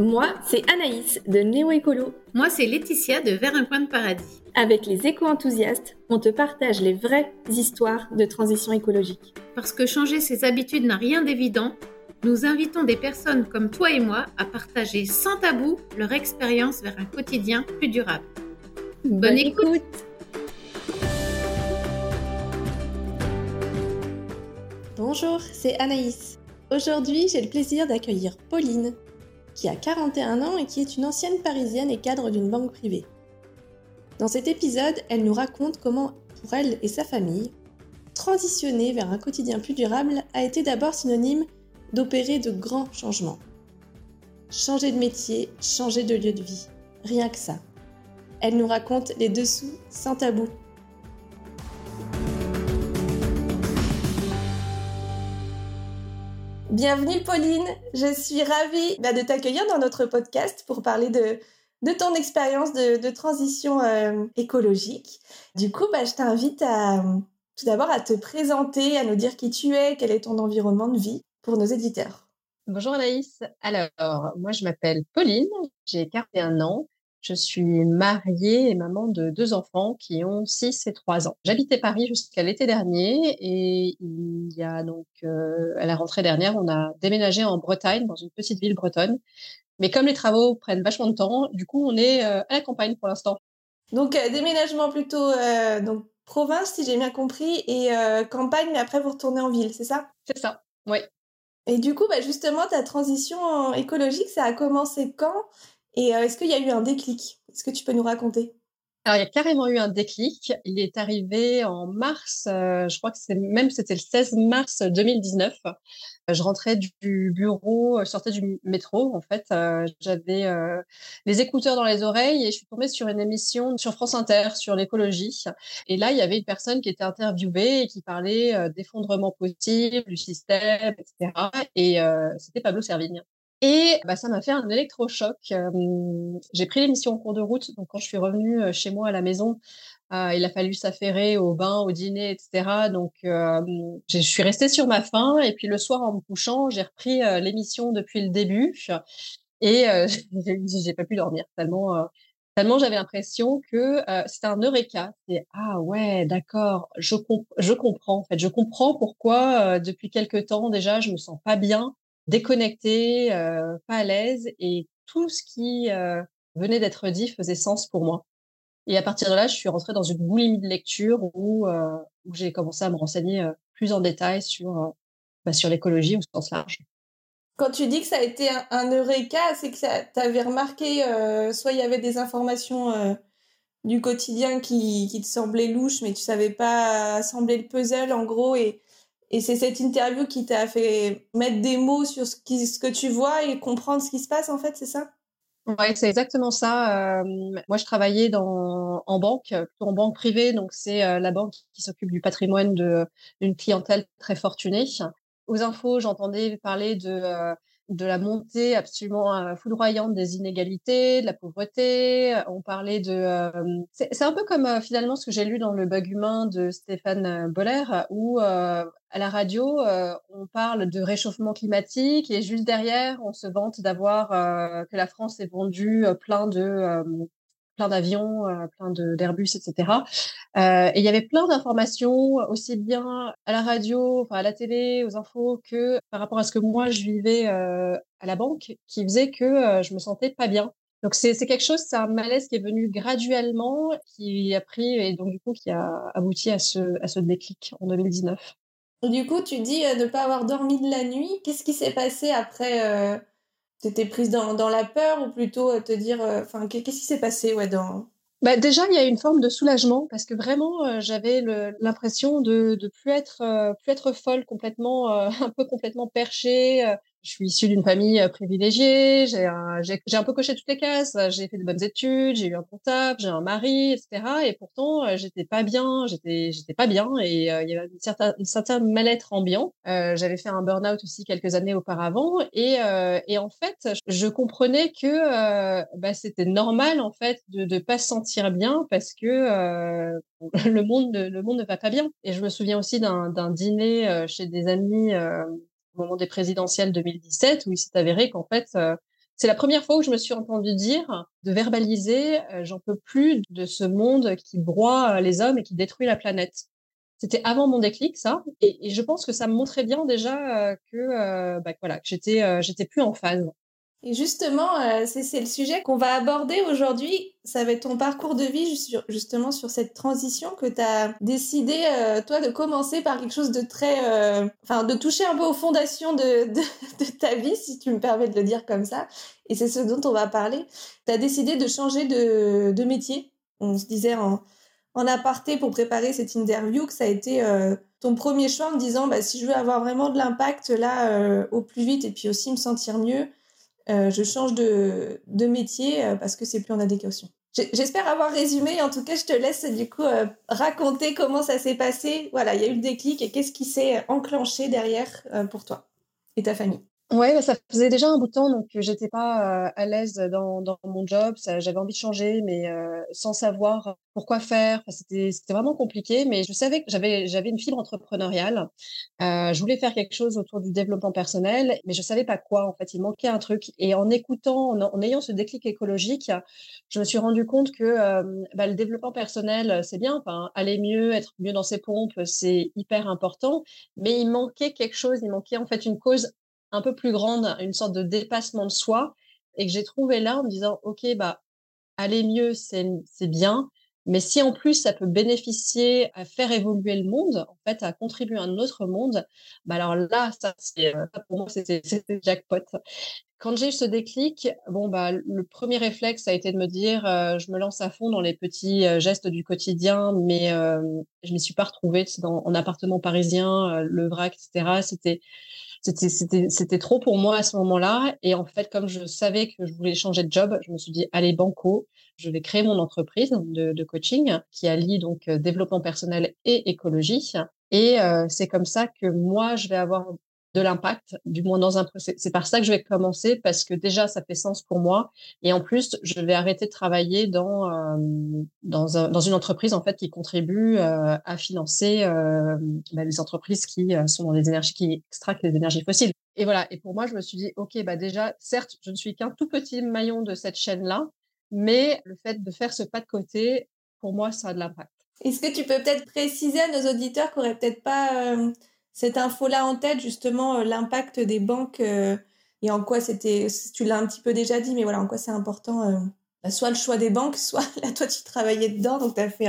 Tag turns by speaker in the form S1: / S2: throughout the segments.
S1: Moi, c'est Anaïs de Néo Écolo.
S2: Moi, c'est Laetitia de Vers un coin de paradis.
S1: Avec les éco-enthousiastes, on te partage les vraies histoires de transition écologique.
S2: Parce que changer ses habitudes n'a rien d'évident, nous invitons des personnes comme toi et moi à partager sans tabou leur expérience vers un quotidien plus durable.
S1: Bonne, écoute. Bonjour, c'est Anaïs. Aujourd'hui, j'ai le plaisir d'accueillir Pauline, qui a 41 ans et qui est une ancienne parisienne et cadre d'une banque privée. Dans cet épisode, elle nous raconte comment, pour elle et sa famille, transitionner vers un quotidien plus durable a été d'abord synonyme d'opérer de grands changements. Changer de métier, changer de lieu de vie, rien que ça. Elle nous raconte les dessous sans tabou. Bienvenue Pauline, je suis ravie bah, de t'accueillir dans notre podcast pour parler de, ton expérience de, transition euh, écologique. Du coup, bah, je t'invite tout d'abord à te présenter, à nous dire qui tu es, quel est ton environnement de vie pour nos éditeurs.
S3: Bonjour Anaïs. Alors, moi je m'appelle Pauline, j'ai 41 ans, je suis mariée et maman de deux enfants qui ont 6 et 3 ans. J'habitais Paris jusqu'à l'été dernier et il y a donc euh, à la rentrée dernière, on a déménagé en Bretagne, dans une petite ville bretonne. Mais comme les travaux prennent vachement de temps, du coup, on est euh, à la campagne pour l'instant.
S1: Donc euh, déménagement plutôt donc province si j'ai bien compris et campagne mais après vous retournez en ville, c'est ça?
S3: C'est ça. Oui.
S1: Et du coup, bah justement, ta transition écologique, ça a commencé quand? Et euh, est-ce qu'il y a eu un déclic? Est-ce que tu peux nous raconter?
S3: Alors, il y a carrément eu un déclic. Il est arrivé en mars, euh, je crois que c'est même c'était le 16 mars 2019. Euh, je rentrais du bureau, sortais du métro en fait. J'avais les écouteurs dans les oreilles et je suis tombée sur une émission sur France Inter sur l'écologie. Et là, il y avait une personne qui était interviewée et qui parlait d'effondrement possible du système, etc. Et c'était Pablo Servigne. Et bah, ça m'a fait un électrochoc. j'ai pris l'émission en cours de route. Donc, quand je suis revenue chez moi à la maison, euh, il a fallu s'affairer au bain, au dîner, etc. Donc, je suis restée sur ma faim. Et puis, le soir, en me couchant, j'ai repris l'émission depuis le début. Et j'ai pas pu dormir tellement, tellement j'avais l'impression que c'était un eureka. C'est ah ouais, d'accord, je, comprends. En je comprends pourquoi depuis quelque temps déjà, je me sens pas bien déconnectée, euh, pas à l'aise, et tout ce qui euh, venait d'être dit faisait sens pour moi. Et à partir de là, je suis rentrée dans une boulimie de lecture où, euh, j'ai commencé à me renseigner plus en détail sur, bah, sur l'écologie au sens large.
S1: Quand tu dis que ça a été un, eureka, c'est que tu avais remarqué, soit il y avait des informations du quotidien qui, te semblaient louches, mais tu savais pas assembler le puzzle en gros, et c'est cette interview qui t'a fait mettre des mots sur ce, que tu vois et comprendre ce qui se passe, en fait, c'est ça?
S3: Oui, c'est exactement ça. Euh, moi, je travaillais en banque, plutôt en banque privée. Donc, c'est euh, la banque qui s'occupe du patrimoine d'une clientèle très fortunée. Aux infos, j'entendais parler de, euh, de la montée absolument foudroyante des inégalités, de la pauvreté. On parlait de... c'est un peu comme finalement ce que j'ai lu dans Le bug humain de Stéphane Boller, où à la radio, euh, on parle de réchauffement climatique et juste derrière, on se vante d'avoir euh, que la France est vendue euh, plein de plein d'avions, plein d'Airbus, etc. et il y avait plein d'informations aussi bien à la radio, enfin à la télé, aux infos que par rapport à ce que moi je vivais à la banque, qui faisait que je me sentais pas bien. Donc c'est quelque chose, c'est un malaise qui est venu graduellement, qui a pris et donc du coup qui a abouti à ce à ce déclic en 2019.
S1: Du coup, tu dis euh, ne pas avoir dormi de la nuit. Qu'est-ce qui s'est passé après euh, Tu étais prise dans, dans, la peur ou plutôt euh, te dire. Enfin, qu'est-ce qui s'est passé ouais, dans...
S3: Bah, déjà, il y a une forme de soulagement parce que vraiment, j'avais l'impression de ne plus, être, plus être folle, complètement, un peu complètement perchée je suis issue d'une famille euh, privilégiée, j'ai un, j'ai, un peu coché toutes les cases, j'ai fait de bonnes études, j'ai eu un comptable, j'ai un mari, etc. Et pourtant, euh, j'étais pas bien, j'étais, j'étais pas bien et euh, il y avait une certaine, un certain mal-être ambiant. Euh, j'avais fait un burn-out aussi quelques années auparavant et, et en fait, je comprenais que bah, c'était normal en fait de ne pas se sentir bien parce que le monde, le monde ne va pas bien. Et je me souviens aussi d'un, d'un dîner chez des amis au moment des présidentielles 2017 où il s'est avéré qu'en fait, euh, C'est la première fois où je me suis entendue dire, de verbaliser, j'en peux plus de ce monde qui broie les hommes et qui détruit la planète. C'était avant mon déclic, ça, et, je pense que ça me montrait bien déjà que, bah, voilà, que j'étais, j'étais plus en phase.
S1: Et justement, euh, c'est le sujet qu'on va aborder aujourd'hui. Ça va être ton parcours de vie justement sur cette transition que tu as décidé, euh, toi, de commencer par quelque chose de très... Euh, enfin, de toucher un peu aux fondations de, de, de, ta vie, si tu me permets de le dire comme ça. Et c'est ce dont on va parler. Tu as décidé de changer de, de métier. On se disait en, en aparté pour préparer cette interview que ça a été ton premier choix en disant, bah, si je veux avoir vraiment de l'impact là au plus vite et puis aussi me sentir mieux, euh, je change de, métier euh, parce que c'est plus en adéquation. J'espère avoir résumé. En tout cas, je te laisse du coup euh, raconter comment ça s'est passé. Voilà, il y a eu le déclic et qu'est-ce qui s'est enclenché derrière pour toi et ta famille.
S3: Ouais, bah, ça faisait déjà un bout de temps, donc j'étais pas à l'aise dans, dans mon job. J'avais envie de changer, mais sans savoir pourquoi faire. c'était c'était vraiment compliqué, mais je savais que j'avais j'avais une fibre entrepreneuriale. je voulais faire quelque chose autour du développement personnel, mais je savais pas quoi. En fait, il manquait un truc. Et en écoutant, en, ayant ce déclic écologique, je me suis rendu compte que bah, le développement personnel, c'est bien. Enfin, aller mieux, être mieux dans ses pompes, c'est hyper important. Mais il manquait quelque chose. Il manquait en fait une cause un peu plus grande, une sorte de dépassement de soi, et que j'ai trouvé là en me disant, OK, bah, aller mieux, c'est bien, mais si en plus ça peut bénéficier à faire évoluer le monde, en fait, à contribuer à un autre monde, bah alors là, ça, euh, pour moi, c'était jackpot. Quand j'ai eu ce déclic, bon bah le premier réflexe a été de me dire, euh, je me lance à fond dans les petits euh, gestes du quotidien, mais je m'y suis pas retrouvée en appartement parisien, le vrac, etc. C'était c'était trop pour moi à ce moment-là. Et en fait, comme je savais que je voulais changer de job, je me suis dit, allez, banco, je vais créer mon entreprise de, coaching qui allie donc euh, développement personnel et écologie. Et euh, c'est comme ça que moi, je vais avoir de l'impact, du moins dans un c'est par ça que je vais commencer parce que déjà ça fait sens pour moi. Et en plus je vais arrêter de travailler dans euh, dans, un, dans une entreprise en fait qui contribue euh, à financer euh, bah, les entreprises qui sont dans les énergies qui extractent les énergies fossiles. Et voilà. Et pour moi je me suis dit ok bah déjà certes je ne suis qu'un tout petit maillon de cette chaîne là mais le fait de faire ce pas de côté pour moi ça a de l'impact.
S1: Est-ce que tu peux peut-être préciser à nos auditeurs qui auraient peut-être pas cette info-là en tête, justement, euh, l'impact des banques euh, et en quoi c'était, tu l'as un petit peu déjà dit, mais voilà, en quoi c'est important, euh, bah, soit le choix des banques, soit là, toi, tu travaillais dedans, donc tu as fait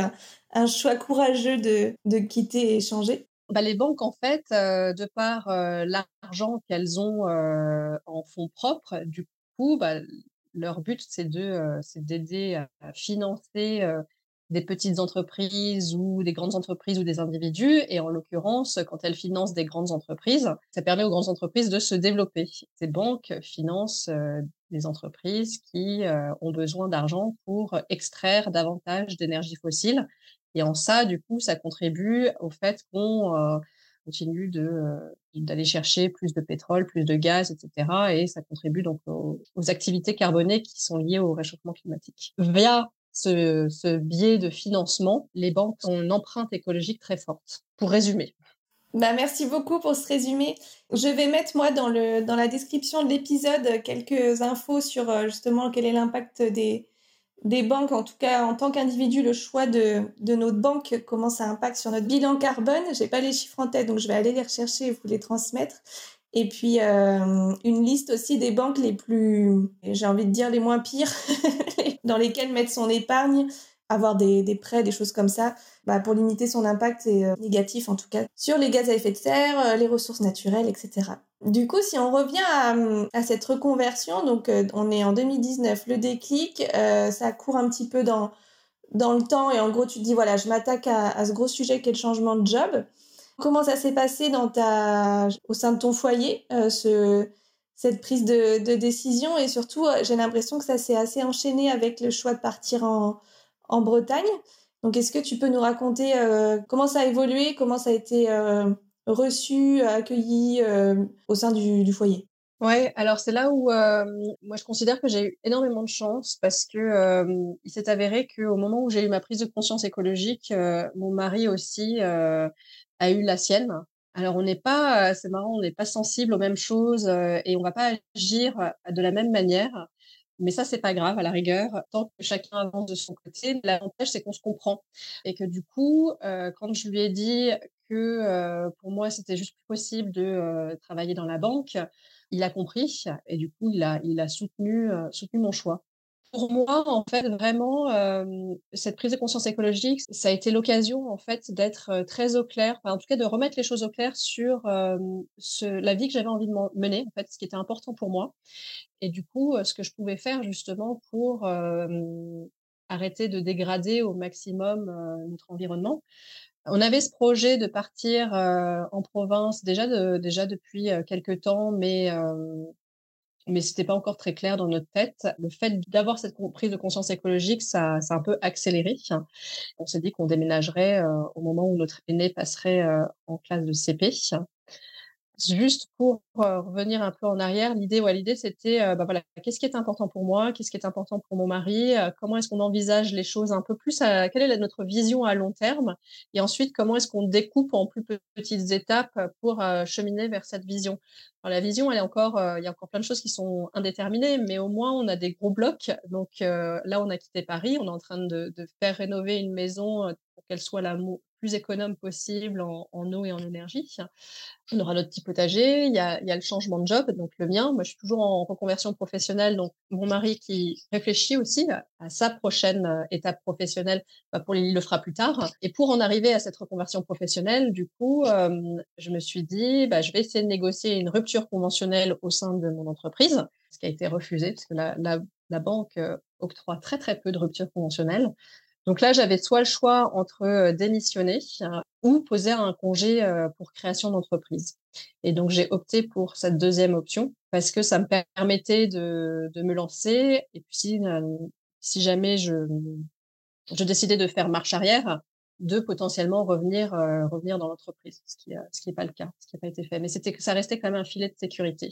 S1: un, choix courageux de, de quitter et changer.
S3: Bah, les banques, en fait, de par l'argent qu'elles ont en fonds propres, du coup, bah, leur but, c'est de, c'est d'aider à financer des petites entreprises ou des grandes entreprises ou des individus. Et en l'occurrence, quand elles financent des grandes entreprises, ça permet aux grandes entreprises de se développer. Ces banques financent euh, des entreprises qui euh, ont besoin d'argent pour extraire davantage d'énergie fossile. Et en ça, du coup, ça contribue au fait qu'on euh, continue de d'aller chercher plus de pétrole, plus de gaz, etc. Et ça contribue donc aux, aux, activités carbonées qui sont liées au réchauffement climatique. Via ce, biais de financement, les banques ont une empreinte écologique très forte. Pour résumer.
S1: Bah, merci beaucoup pour ce résumé. Je vais mettre moi dans, le, dans la description de l'épisode quelques infos sur euh, justement quel est l'impact des, des banques, en tout cas en tant qu'individu, le choix de, de notre banque, comment ça impacte sur notre bilan carbone. J'ai pas les chiffres en tête, donc je vais aller les rechercher et vous les transmettre. Et puis euh, une liste aussi des banques les plus, j'ai envie de dire les moins pires, dans lesquelles mettre son épargne, avoir des, des prêts, des choses comme ça, bah, pour limiter son impact euh, négatif en tout cas sur les gaz à effet de serre, euh, les ressources naturelles, etc. Du coup, si on revient à, à cette reconversion, donc on est en 2019, le déclic, ça court un petit peu dans dans le temps et en gros tu te dis voilà, je m'attaque à, à ce gros sujet qui est le changement de job. Comment ça s'est passé dans ta, au sein de ton foyer, euh, ce, cette prise de, décision? Et surtout, euh, j'ai l'impression que ça s'est assez enchaîné avec le choix de partir en, Bretagne. Donc, est-ce que tu peux nous raconter euh, comment ça a évolué, comment ça a été reçu, accueilli au sein du, du foyer?
S3: Ouais, alors c'est là où moi je considère que j'ai eu énormément de chance parce que il s'est avéré qu'au moment où j'ai eu ma prise de conscience écologique, mon mari aussi a eu la sienne. Alors on n'est pas, c'est marrant, on n'est pas sensible aux mêmes choses et on va pas agir de la même manière. Mais ça, c'est pas grave à la rigueur, tant que chacun avance de son côté. L'avantage, c'est qu'on se comprend et que du coup, quand je lui ai dit que pour moi, c'était juste plus possible de travailler dans la banque, il a compris et du coup, il a, il a soutenu, soutenu mon choix. Pour moi, en fait, vraiment, cette prise de conscience écologique, ça a été l'occasion, en fait, d'être très au clair, en tout cas de remettre les choses au clair sur ce, la vie que j'avais envie de mener, en fait, ce qui était important pour moi. Et du coup, ce que je pouvais faire justement pour arrêter de dégrader au maximum notre environnement. On avait ce projet de partir en province déjà, de, déjà depuis quelques temps, mais mais c'était pas encore très clair dans notre tête. Le fait d'avoir cette prise de conscience écologique, ça, un peu accéléré. On s'est dit qu'on déménagerait euh, au moment où notre aîné passerait euh, en classe de CP. Juste pour euh, revenir un peu en arrière, l'idée, ouais, l'idée c'était, euh, bah voilà, qu'est-ce qui est important pour moi, qu'est-ce qui est important pour mon mari, euh, comment est-ce qu'on envisage les choses un peu plus, à, quelle est notre vision à long terme, et ensuite comment est-ce qu'on découpe en plus petites étapes pour cheminer vers cette vision. La vision, elle est encore, il y a encore plein de choses qui sont indéterminées, mais au moins on a des gros blocs. Donc là, on a quitté Paris, on est en train de, de faire rénover une maison pour qu'elle soit la plus économe possible en, eau et en énergie. On aura notre petit potager, il y, a, le changement de job, donc le mien. Moi, je suis toujours en reconversion professionnelle, donc mon mari qui réfléchit aussi à, sa prochaine euh, étape professionnelle, bah, pour il le fera plus tard. Et pour en arriver à cette reconversion professionnelle, du coup, euh, je me suis dit, bah, je vais essayer de négocier une rupture conventionnelle au sein de mon entreprise, ce qui a été refusé parce que la, la, la banque euh, octroie très très peu de ruptures conventionnelles. Donc là, j'avais soit le choix entre démissionner ou poser un congé pour création d'entreprise. Et donc, j'ai opté pour cette deuxième option parce que ça me permettait de, de me lancer. Et puis, si, si jamais je, je décidais de faire marche arrière, de potentiellement revenir, revenir dans l'entreprise, ce qui n'est ce qui pas le cas, ce qui n'a pas été fait. Mais c'était ça restait quand même un filet de sécurité.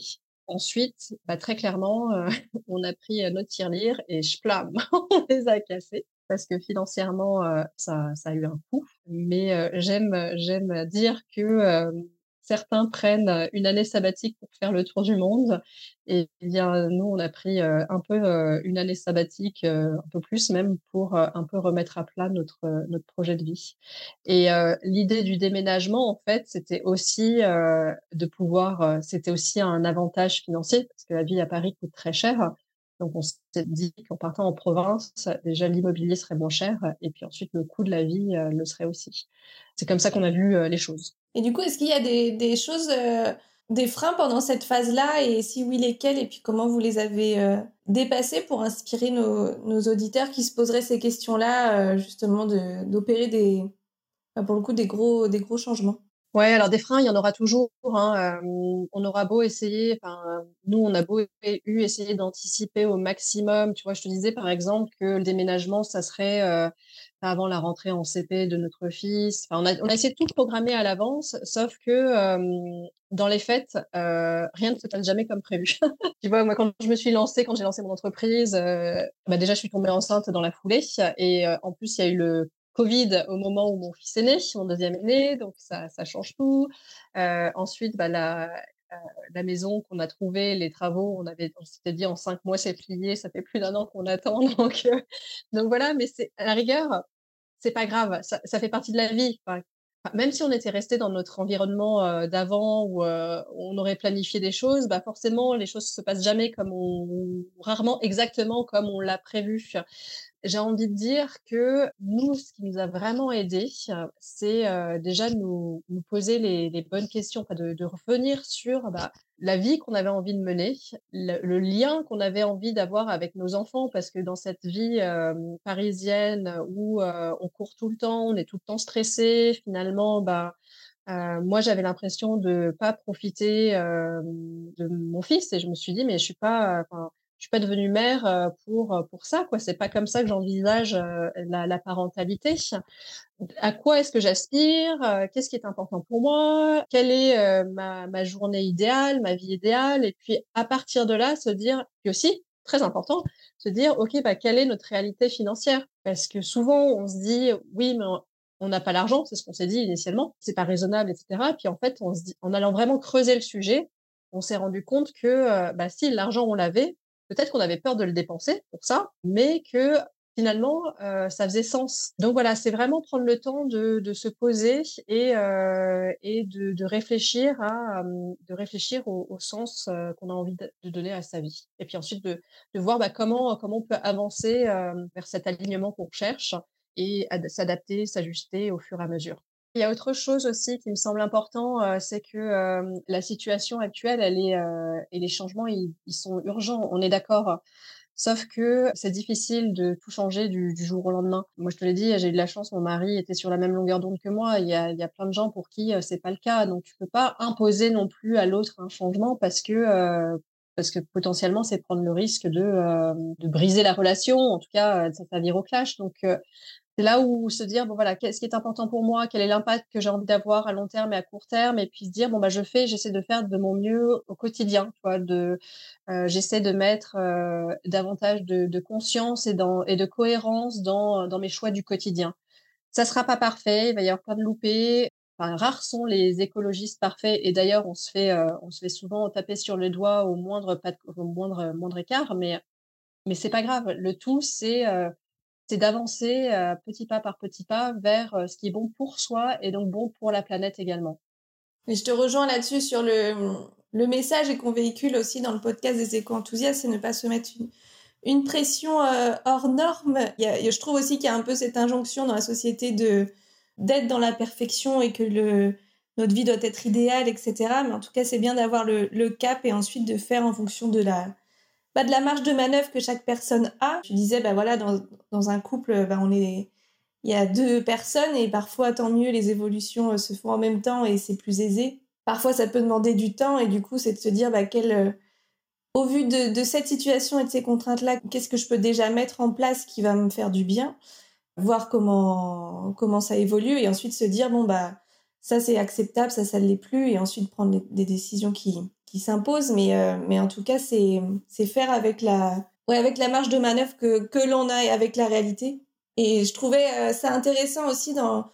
S3: Ensuite, bah, très clairement, on a pris notre tirelire et je plame, on les a cassés parce que financièrement, ça, ça, a eu un coût. Mais j'aime, j'aime dire que certains prennent une année sabbatique pour faire le tour du monde. Et bien, nous, on a pris un peu une année sabbatique, un peu plus même, pour un peu remettre à plat notre, notre projet de vie. Et l'idée du déménagement, en fait, c'était aussi de pouvoir, c'était aussi un avantage financier, parce que la vie à Paris coûte très cher. Donc, on s'est dit qu'en partant en province, déjà l'immobilier serait moins cher et puis ensuite le coût de la vie euh, le serait aussi. C'est comme ça qu'on a vu euh, les choses.
S1: Et du coup, est-ce qu'il y a des, choses, euh, des freins pendant cette phase-là? Et si oui, lesquels? Et puis comment vous les avez dépassés pour inspirer nos, nos, auditeurs qui se poseraient ces questions-là, justement, d'opérer des, pour le coup, des gros, des gros changements?
S3: Ouais, alors des freins, il y en aura toujours. Hein, on aura beau essayer, enfin, nous, on a beau eu essayer d'anticiper au maximum. Tu vois, je te disais par exemple que le déménagement, ça serait euh, avant la rentrée en CP de notre fils. Enfin, on, a, on a essayé de tout programmer à l'avance, sauf que dans les fêtes, euh, rien ne se passe jamais comme prévu. tu vois, moi, quand je me suis lancée, quand j'ai lancé mon entreprise, euh, bah déjà, je suis tombée enceinte dans la foulée. Et en plus, il y a eu le Covid au moment où mon fils est né, mon deuxième est né, donc ça, change tout. Euh, ensuite, bah, la, euh, la maison qu'on a trouvée, les travaux, on s'était dit en cinq mois c'est plié, ça fait plus d'un an qu'on attend, donc euh, donc voilà. Mais à la rigueur, c'est pas grave, ça, fait partie de la vie. Même si on était resté dans notre environnement euh, d'avant où euh, on aurait planifié des choses, bah forcément les choses se passent jamais comme on, rarement exactement comme on l'a prévu. J'ai envie de dire que nous, ce qui nous a vraiment aidé, c'est euh, déjà nous, nous poser les, les, bonnes questions, de, de revenir sur bah, la vie qu'on avait envie de mener, le, lien qu'on avait envie d'avoir avec nos enfants, parce que dans cette vie euh, parisienne où euh, on court tout le temps, on est tout le temps stressé, finalement, bah, moi, j'avais l'impression de pas profiter de mon fils et je me suis dit, mais je suis pas, je suis pas devenue mère euh, pour euh, pour ça quoi. C'est pas comme ça que j'envisage euh, la, la, parentalité. À quoi est-ce que j'aspire qu'est-ce qui est important pour moi quelle est ma, ma journée idéale ma vie idéale? Et puis à partir de là se dire puis aussi très important se dire ok bah quelle est notre réalité financière? Parce que souvent on se dit oui mais on n'a pas l'argent, c'est ce qu'on s'est dit initialement, c'est pas raisonnable, etc. Puis en fait, on se dit, en allant vraiment creuser le sujet, on s'est rendu compte que bah, si l'argent on l'avait, peut-être qu'on avait peur de le dépenser pour ça, mais que finalement, ça faisait sens. Donc voilà, c'est vraiment prendre le temps de, se poser et, et de, réfléchir à de réfléchir au, sens qu'on a envie de, donner à sa vie. Et puis ensuite de, voir bah, comment comment on peut avancer vers cet alignement qu'on cherche et s'adapter, s'ajuster au fur et à mesure. Il y a autre chose aussi qui me semble important, c'est que la situation actuelle, elle est et les changements, ils, ils sont urgents. On est d'accord. Sauf que c'est difficile de tout changer du, jour au lendemain. Moi, je te l'ai dit, j'ai eu de la chance, mon mari était sur la même longueur d'onde que moi. Il y, a, il y a plein de gens pour qui c'est pas le cas. Donc, tu peux pas imposer non plus à l'autre un changement parce que parce que potentiellement, c'est prendre le risque de, de briser la relation. En tout cas, ça, ça vire au clash. Donc, c'est là où se dire bon voilà qu'est-ce qui est important pour moi quel est l'impact que j'ai envie d'avoir à long terme et à court terme et puis se dire bon bah je fais j'essaie de faire de mon mieux au quotidien tu vois de euh, j'essaie de mettre euh, davantage de, de, conscience et de cohérence dans dans mes choix du quotidien. Ça sera pas parfait il va y avoir plein de loupés. Enfin, rares sont les écologistes parfaits et d'ailleurs on se fait euh, on se fait souvent taper sur le doigt au moindre pas au moindre moindre écart mais mais c'est pas grave. Le tout c'est c'est d'avancer petit pas par petit pas vers ce qui est bon pour soi et donc bon pour la planète également.
S1: Et je te rejoins là-dessus sur le, le message et qu'on véhicule aussi dans le podcast des éco-enthousiastes, c'est ne pas se mettre une, pression hors norme. Je trouve aussi qu'il y a un peu cette injonction dans la société de d'être dans la perfection et que notre vie doit être idéale, etc. Mais en tout cas, c'est bien d'avoir le, cap et ensuite de faire en fonction de la, bah, de la marge de manœuvre que chaque personne a. Tu disais, bah voilà, dans, dans un couple, bah, on est, il y a deux personnes et parfois, tant mieux, les évolutions euh, se font en même temps et c'est plus aisé. Parfois, ça peut demander du temps et du coup, c'est de se dire, bah, euh, au vu de, cette situation et de ces contraintes-là, qu'est-ce que je peux déjà mettre en place qui va me faire du bien, voir comment, comment ça évolue et ensuite se dire, bon, bah, ça c'est acceptable, ça, ça ne l'est plus et ensuite prendre des décisions qui, qui s'impose, mais, euh, mais en tout cas, c'est, faire avec la, ouais, avec la marge de manœuvre que, que l'on a et avec la réalité. Et je trouvais euh, ça intéressant aussi dans,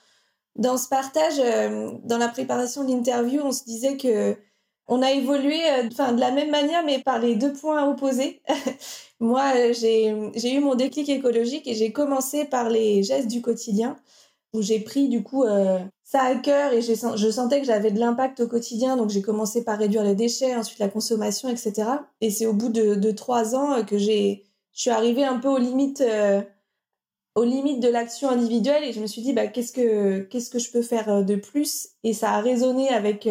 S1: dans ce partage, euh, dans la préparation de l'interview, on se disait que on a évolué enfin de la même manière, mais par les deux points opposés. Moi, j'ai eu mon déclic écologique et j'ai commencé par les gestes du quotidien, où j'ai pris du coup ça à cœur et je sentais que j'avais de l'impact au quotidien, donc j'ai commencé par réduire les déchets, ensuite la consommation, etc. Et c'est au bout de, trois ans euh, que j'ai, je suis arrivée un peu aux limites, euh, aux limites de l'action individuelle et je me suis dit bah qu'est-ce que qu'est-ce que je peux faire euh, de plus? Et ça a résonné avec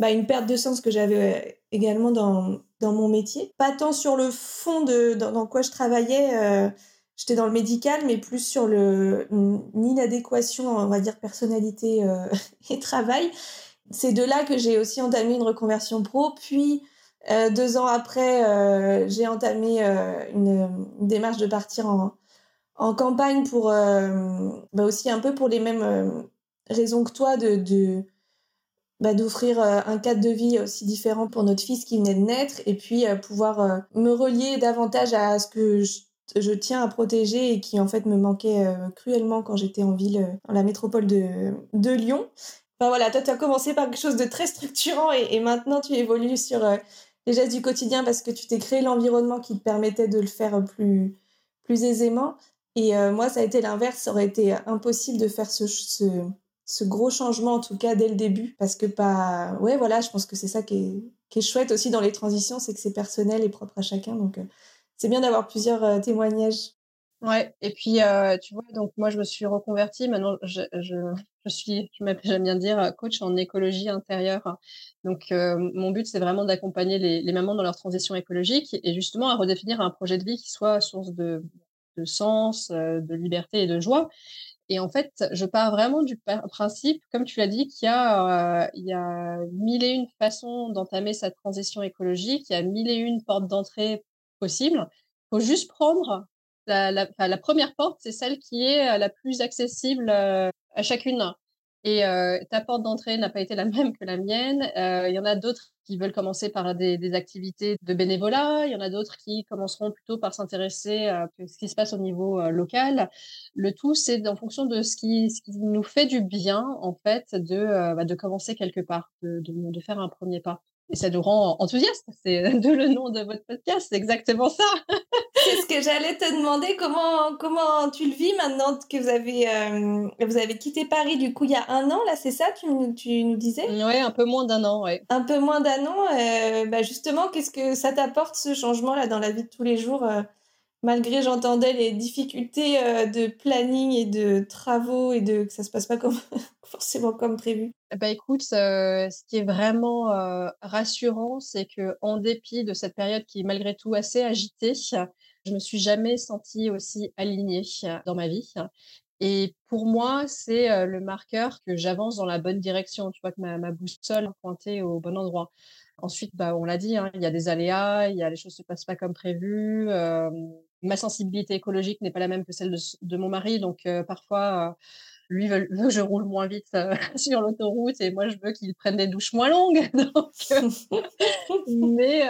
S1: bah, une perte de sens que j'avais également dans dans mon métier, pas tant sur le fond de dans, dans quoi je travaillais j'étais dans le médical, mais plus sur le, une, inadéquation, on va dire, personnalité euh, et travail. C'est de là que j'ai aussi entamé une reconversion pro. Puis, euh, deux ans après, euh, j'ai entamé une, démarche de partir en, campagne pour, bah aussi un peu pour les mêmes raisons que toi, de bah, d'offrir un cadre de vie aussi différent pour notre fils qui venait de naître et puis pouvoir me relier davantage à ce que je je tiens à protéger et qui en fait me manquait euh, cruellement quand j'étais en ville, euh, dans la métropole de, Lyon. Enfin voilà, toi tu as commencé par quelque chose de très structurant et, maintenant tu évolues sur euh, les gestes du quotidien parce que tu t'es créé l'environnement qui te permettait de le faire plus, plus aisément. Et moi ça a été l'inverse, ça aurait été impossible de faire ce, ce, gros changement en tout cas dès le début parce que pas... Ouais voilà, je pense que c'est ça qui est, qui est chouette aussi dans les transitions, c'est que c'est personnel et propre à chacun. Donc c'est bien d'avoir plusieurs euh, témoignages.
S3: Ouais, et puis euh, tu vois, donc moi je me suis reconvertie. Maintenant, je, je, je suis, j'aime bien dire, coach en écologie intérieure. Donc euh, mon but c'est vraiment d'accompagner les, mamans dans leur transition écologique et justement à redéfinir un projet de vie qui soit source de, de sens, de liberté et de joie. Et en fait, je pars vraiment du principe, comme tu l'as dit, qu'il y euh, y a mille et une façons d'entamer sa transition écologique, il y a mille et une portes d'entrée possible. Il faut juste prendre la, première porte, c'est celle qui est la plus accessible à chacune. Et ta porte d'entrée n'a pas été la même que la mienne. Il y en a d'autres qui veulent commencer par des, activités de bénévolat. Il y en a d'autres qui commenceront plutôt par s'intéresser à ce qui se passe au niveau local. Le tout, c'est en fonction de ce qui, nous fait du bien, en fait, de, bah, commencer quelque part, de faire un premier pas et ça nous rend enthousiastes. C'est de le nom de votre podcast, c'est exactement ça.
S1: c'est ce que j'allais te demander. Comment comment tu le vis maintenant que vous avez euh, vous avez quitté Paris du coup il y a un an là, c'est ça tu, tu nous disais?
S3: Oui, un peu moins d'un an, ouais.
S1: Un peu moins d'un an. Euh, bah justement, qu'est-ce que ça t'apporte ce changement là dans la vie de tous les jours euh, malgré j'entendais les difficultés euh, de planning et de travaux et de que ça se passe pas comme forcément comme prévu.
S3: Bah écoute, euh, ce qui est vraiment euh, rassurant, c'est que en dépit de cette période qui est malgré tout assez agitée, je me suis jamais sentie aussi alignée dans ma vie. Et pour moi, c'est le marqueur que j'avance dans la bonne direction. Tu vois que ma, ma boussole pointée au bon endroit. Ensuite, bah, on l'a dit, hein, il y a des aléas, il y a les choses se passent pas comme prévu. Ma sensibilité écologique n'est pas la même que celle de, mon mari, donc parfois lui veut, que je roule moins vite sur l'autoroute et moi je veux qu'il prenne des douches moins longues. mais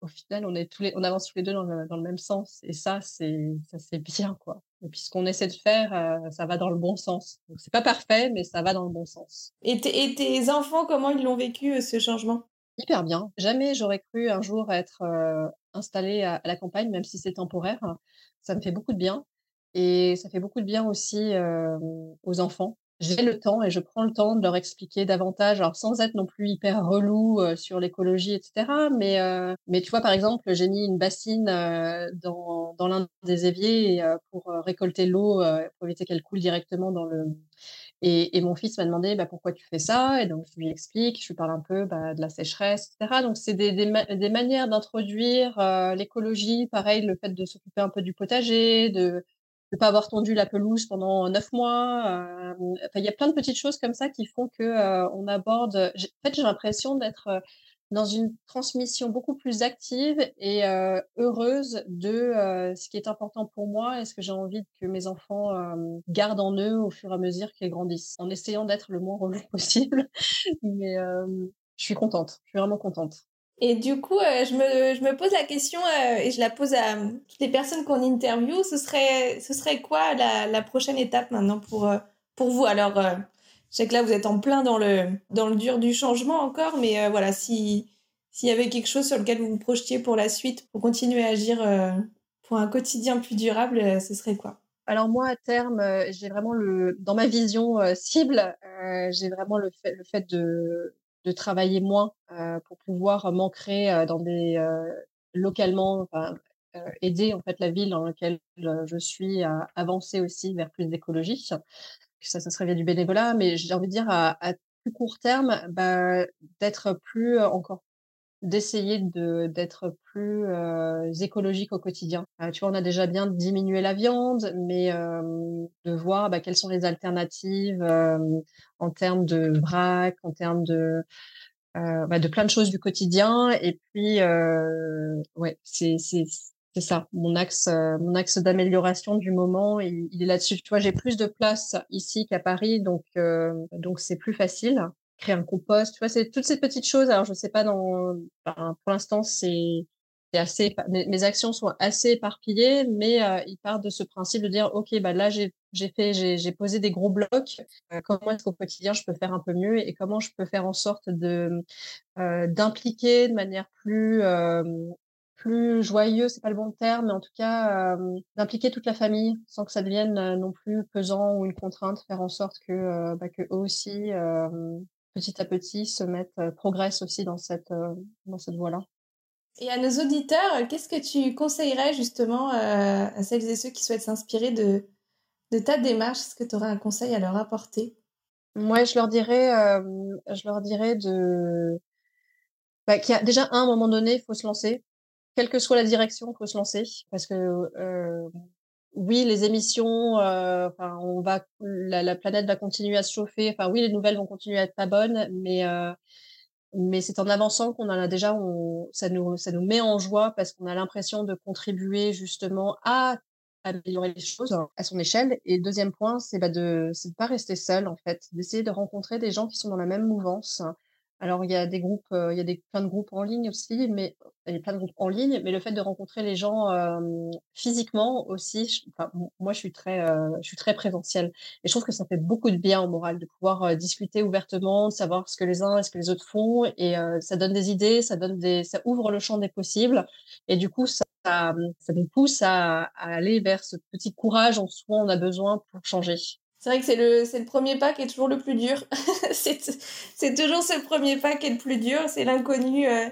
S3: au final, on est tous les, on avance tous les deux dans le, dans le même sens et ça c'est ça c'est bien quoi. Et puis ce qu'on essaie de faire, ça va dans le bon sens. Donc c'est pas parfait, mais ça va dans le bon sens.
S1: Et, et tes enfants, comment ils l'ont vécu ce changement?
S3: Hyper bien. Jamais j'aurais cru un jour être installée à, la campagne, même si c'est temporaire. Ça me fait beaucoup de bien. Et ça fait beaucoup de bien aussi aux enfants. J'ai le temps et je prends le temps de leur expliquer davantage, alors sans être non plus hyper relou sur l'écologie, etc. Mais, mais tu vois, par exemple, j'ai mis une bassine dans, dans l'un des éviers pour récolter l'eau, pour éviter qu'elle coule directement dans le, et, mon fils m'a demandé bah, pourquoi tu fais ça? Et donc, je lui explique, je lui parle un peu bah, de la sécheresse, etc. Donc, c'est des, des, manières d'introduire euh, l'écologie. Pareil, le fait de s'occuper un peu du potager, de ne pas avoir tondu la pelouse pendant neuf mois. Euh, il y a plein de petites choses comme ça qui font que euh, on aborde. En fait, j'ai l'impression d'être dans une transmission beaucoup plus active et heureuse de ce qui est important pour moi et ce que j'ai envie que mes enfants gardent en eux au fur et à mesure qu'ils grandissent, en essayant d'être le moins relou possible. Mais je suis contente, je suis vraiment contente.
S1: Et du coup, je, me, je me pose la question et je la pose à toutes les personnes qu'on interview, ce serait, ce serait quoi la, la prochaine étape maintenant pour, pour vous? Alors, sais que là, vous êtes en plein dans le, dans le dur du changement encore, mais euh, voilà, si s'il y avait quelque chose sur lequel vous vous projetiez pour la suite, pour continuer à agir euh, pour un quotidien plus durable, euh, ce serait quoi?
S3: Alors moi, à terme, j'ai vraiment le, dans ma vision cible, j'ai vraiment le fait, le fait de, de travailler moins pour pouvoir m'ancrer dans des localement, aider en fait la ville dans laquelle je suis à avancer aussi vers plus d'écologie ça, ça serait via du bénévolat, mais j'ai envie de dire à, plus court terme, bah, d'être plus encore d'essayer de d'être plus écologique au quotidien. tu vois, on a déjà bien diminué la viande, mais de voir bah, quelles sont les alternatives en termes de vrac, en termes de bah, de plein de choses du quotidien. Et puis, ouais, c'est ça, mon axe, euh, mon axe d'amélioration du moment, il, est là-dessus. Tu vois, j'ai plus de place ici qu'à Paris, donc euh, donc c'est plus facile. Créer un compost, tu vois, c'est toutes ces petites choses. Alors je sais pas dans, pour l'instant c'est c'est assez, mes, actions sont assez éparpillées, mais euh, il part de ce principe de dire, ok, bah là j'ai j'ai fait, j'ai posé des gros blocs. comment est-ce qu'au quotidien je peux faire un peu mieux et comment je peux faire en sorte de d'impliquer de manière plus plus joyeux, c'est pas le bon terme, mais en tout cas euh, d'impliquer toute la famille sans que ça devienne euh, non plus pesant ou une contrainte, faire en sorte que, euh, bah, que eux aussi petit à petit se mettent, progressent aussi dans cette dans cette voie-là.
S1: Et à nos auditeurs, qu'est-ce que tu conseillerais justement à celles et ceux qui souhaitent s'inspirer de, de ta démarche? Est-ce que tu aurais un conseil à leur apporter?
S3: Moi, je leur dirais, je leur dirais de bah, qu'il y a déjà un moment donné, il faut se lancer quelle que soit la direction, faut se lancer parce que euh, oui, les émissions, euh, enfin, on va, la, la, planète va continuer à se chauffer. Enfin, oui, les nouvelles vont continuer à être pas bonnes, mais euh, mais c'est en avançant qu'on en a déjà, on, ça nous ça nous met en joie parce qu'on a l'impression de contribuer justement à améliorer les choses à son échelle. Et deuxième point, c'est bah, de ne pas rester seul, en fait, d'essayer de rencontrer des gens qui sont dans la même mouvance alors, il y a des groupes, il y a des plein de groupes en ligne aussi, mais il y a plein de groupes en ligne, mais le fait de rencontrer les gens, physiquement aussi, enfin, moi, je suis très, je suis très présentielle et je trouve que ça fait beaucoup de bien au moral de pouvoir, discuter ouvertement, de savoir ce que les uns et ce que les autres font et ça donne des idées, ça donne des ça ouvre le champ des possibles et du coup, ça ça, nous pousse à à aller vers ce petit courage en soi, on a besoin pour changer.
S1: C'est vrai que c'est le, c'est le premier pas qui est toujours le plus dur. c'est, c'est toujours ce premier pas qui est le plus dur, c'est l'inconnu. Euh.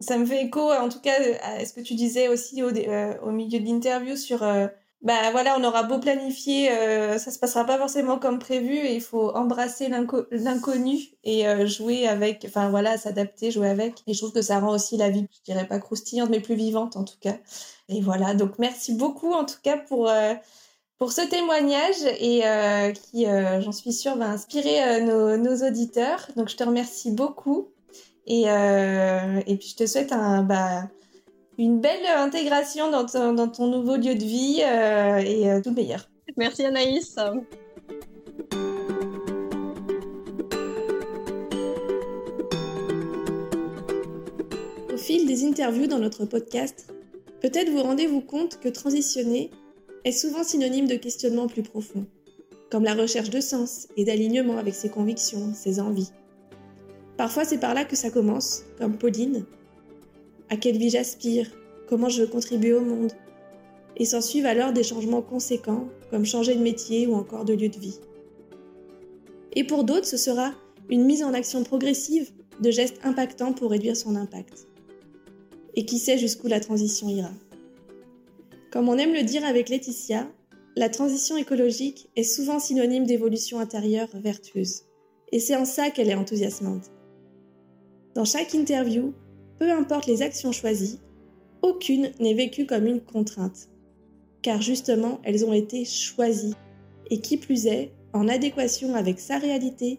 S1: ça me fait écho, en tout cas, à ce que tu disais aussi au, euh, au milieu de l'interview sur, euh, bah voilà, on aura beau planifier, ça se passera pas forcément comme prévu et il faut embrasser l'inconnu et jouer avec, enfin voilà, s'adapter, jouer avec. Et je trouve que ça rend aussi la vie, je dirais pas croustillante, mais plus vivante en tout cas. Et voilà, donc merci beaucoup en tout cas pour pour ce témoignage et euh, qui, euh, j'en suis sûre, va inspirer euh, nos, auditeurs. Donc, je te remercie beaucoup et, et puis je te souhaite un, bah, une belle intégration dans ton, dans ton, nouveau lieu de vie et tout le meilleur.
S3: Merci Anaïs.
S1: Au fil des interviews dans notre podcast, peut-être vous rendez-vous compte que transitionner est souvent synonyme de questionnements plus profonds, comme la recherche de sens et d'alignement avec ses convictions, ses envies. Parfois c'est par là que ça commence, comme Pauline. À quelle vie j'aspire Comment je veux contribuer au monde Et s'en suivent alors des changements conséquents, comme changer de métier ou encore de lieu de vie. Et pour d'autres, ce sera une mise en action progressive de gestes impactants pour réduire son impact. Et qui sait jusqu'où la transition ira. Comme on aime le dire avec Laetitia, la transition écologique est souvent synonyme d'évolution intérieure vertueuse. Et c'est en ça qu'elle est enthousiasmante. Dans chaque interview, peu importe les actions choisies, aucune n'est vécue comme une contrainte. Car justement, elles ont été choisies. Et qui plus est, en adéquation avec sa réalité,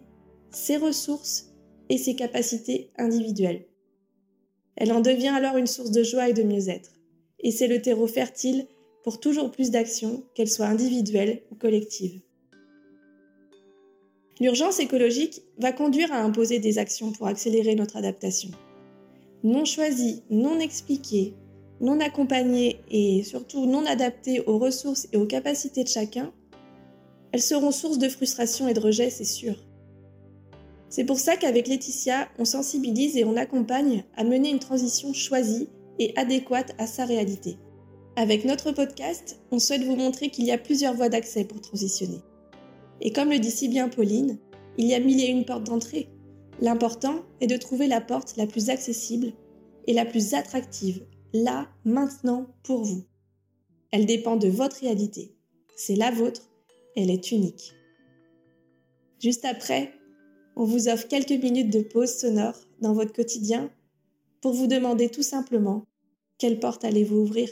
S1: ses ressources et ses capacités individuelles. Elle en devient alors une source de joie et de mieux-être et c'est le terreau fertile pour toujours plus d'actions, qu'elles soient individuelles ou collectives. L'urgence écologique va conduire à imposer des actions pour accélérer notre adaptation. Non choisies, non expliquées, non accompagnées et surtout non adaptées aux ressources et aux capacités de chacun, elles seront source de frustration et de rejet, c'est sûr. C'est pour ça qu'avec Laetitia, on sensibilise et on accompagne à mener une transition choisie et adéquate à sa réalité. Avec notre podcast, on souhaite vous montrer qu'il y a plusieurs voies d'accès pour transitionner. Et comme le dit si bien Pauline, il y a mille et une portes d'entrée. L'important est de trouver la porte la plus accessible et la plus attractive, là, maintenant, pour vous. Elle dépend de votre réalité. C'est la vôtre, elle est unique. Juste après, on vous offre quelques minutes de pause sonore dans votre quotidien pour vous demander tout simplement quelle porte allez-vous ouvrir?